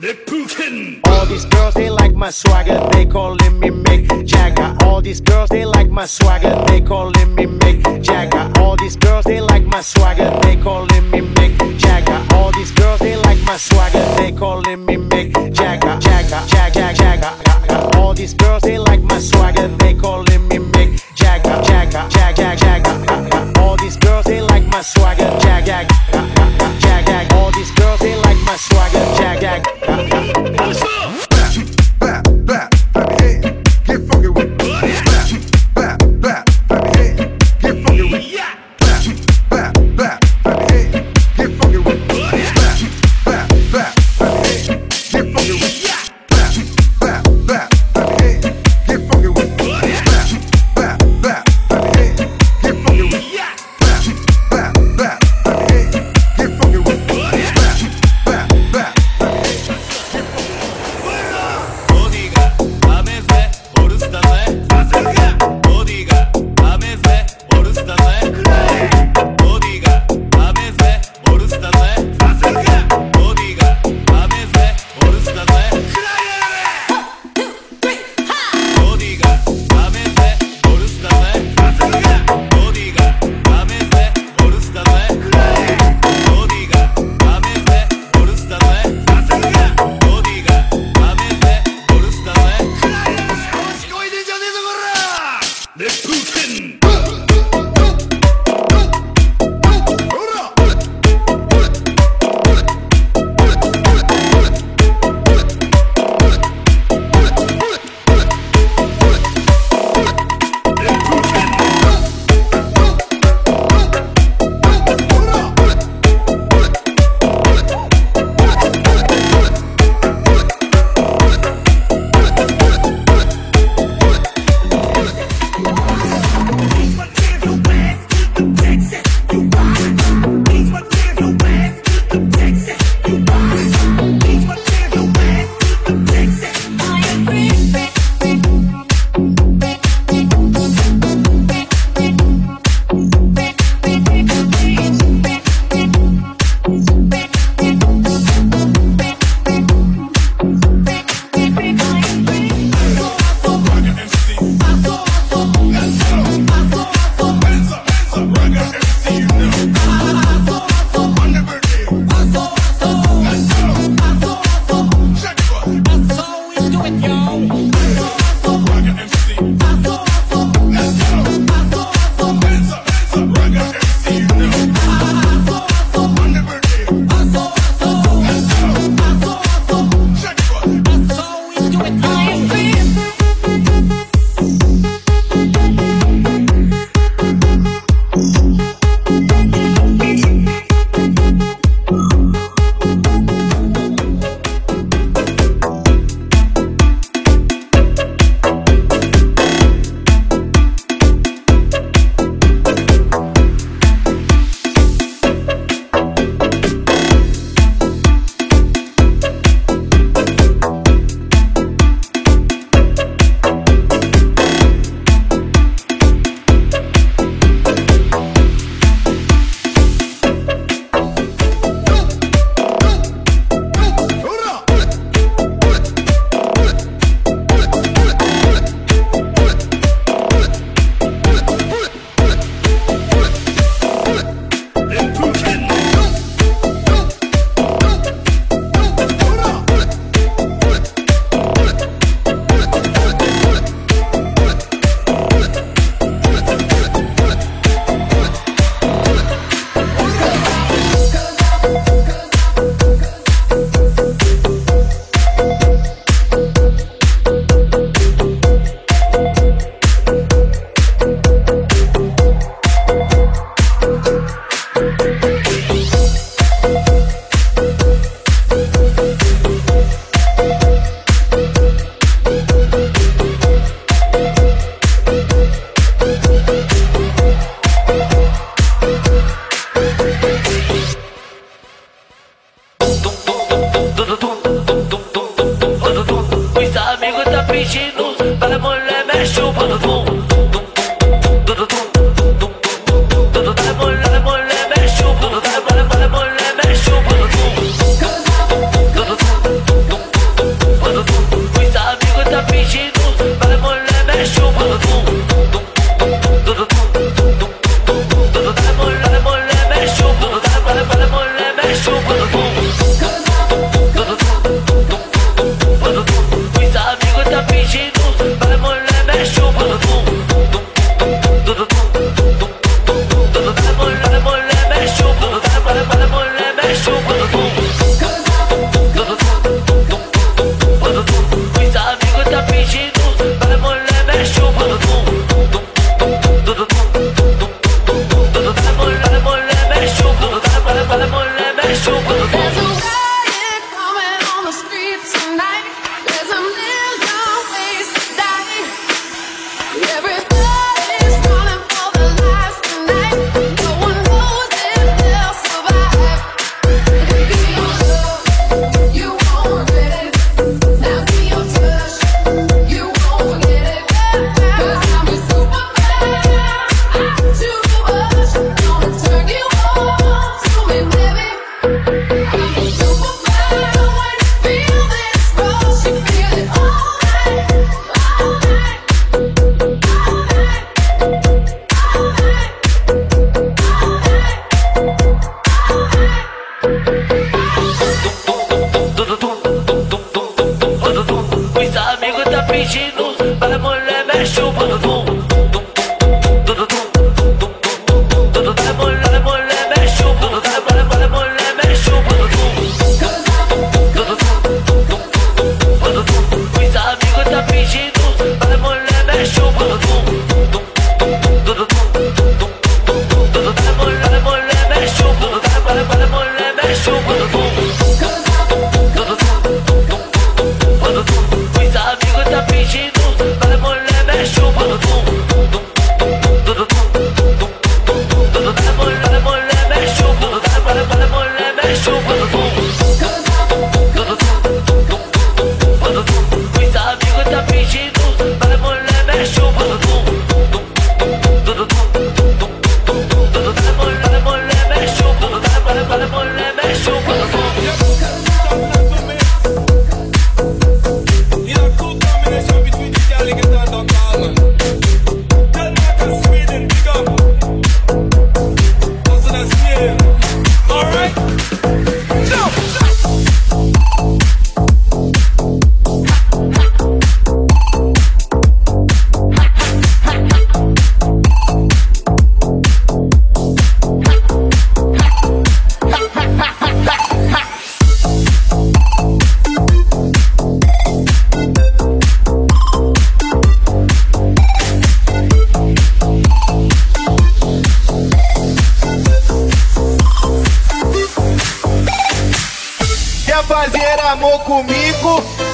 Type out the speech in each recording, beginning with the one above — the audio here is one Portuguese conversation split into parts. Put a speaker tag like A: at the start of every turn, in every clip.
A: All
B: these girls, they like my swagger, they calling me Mick Jagger. All these girls, they like my swagger, they calling me Mick Jagger. All these girls, they like my swagger, they calling me Mick Jagger. All these girls, they like my swagger, they calling me Mick Jagger. Jagger, Jagger, Jagger. All these girls, they like my swagger, they calling me Mick Jagger. Jagger, Jagger, Jagger. All these girls, they like my swagger, Jagger. Jagger, All these girls, they like my swagger, Jagger.
C: 我的梦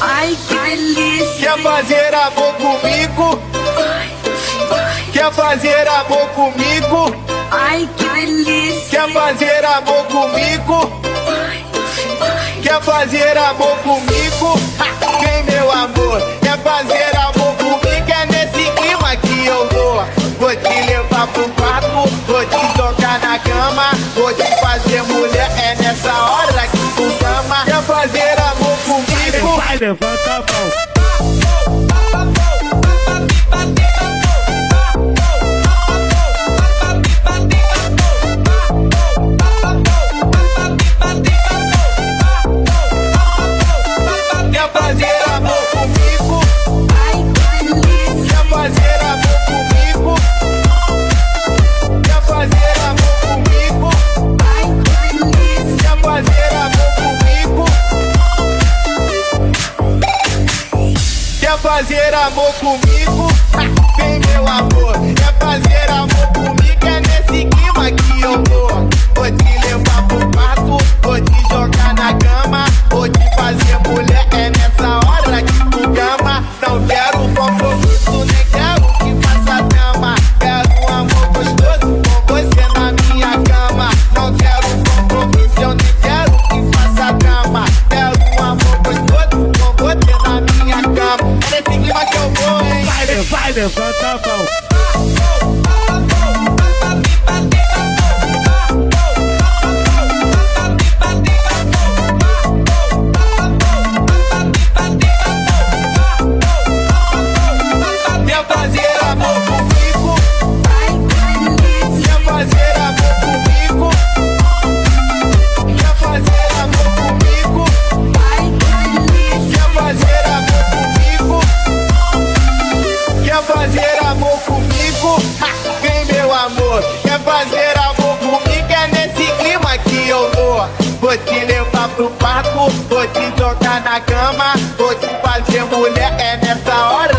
D: Ai, que delícia.
E: Quer fazer amor comigo? Ai. Quer fazer amor comigo?
D: Ai, que delícia.
E: Quer fazer amor comigo? Ai. Quer fazer amor comigo? Vem, meu amor. Quer fazer amor comigo? É nesse clima que eu vou. Vou te levar pro quarto. Vou te tocar na cama. Vou te fazer mulher. É nessa hora.
B: levanta a mão.
E: Welcome barco, vou te jogar na cama, vou te fazer mulher, é nessa hora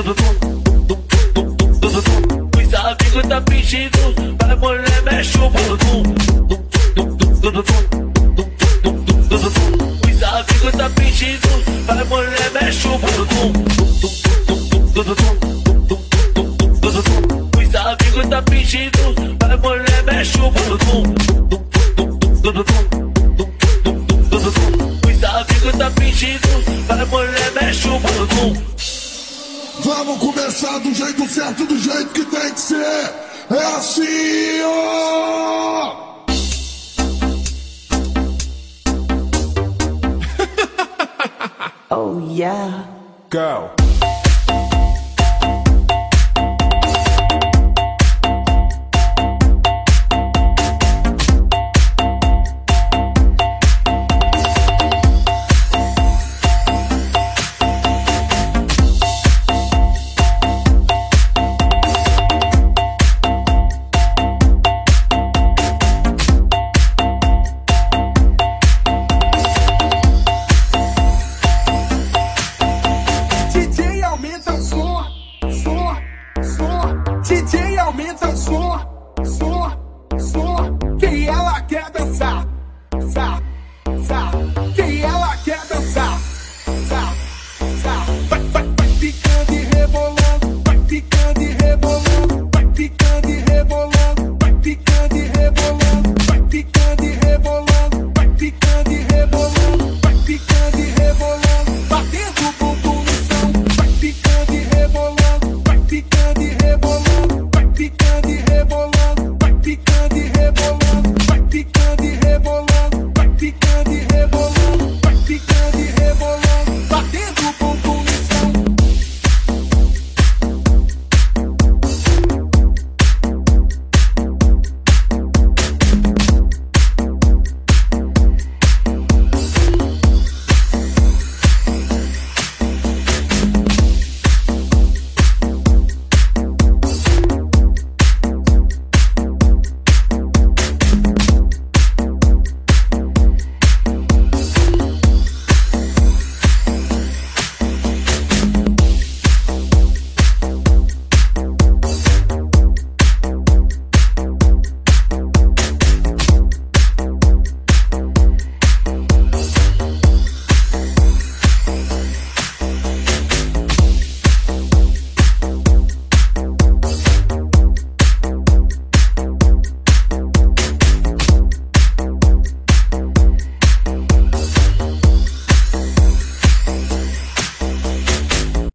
D: Os
C: amigos tá fingindo, mas mulher mexe o bumbum.
F: Garcia!
G: oh, yeah.
A: Go.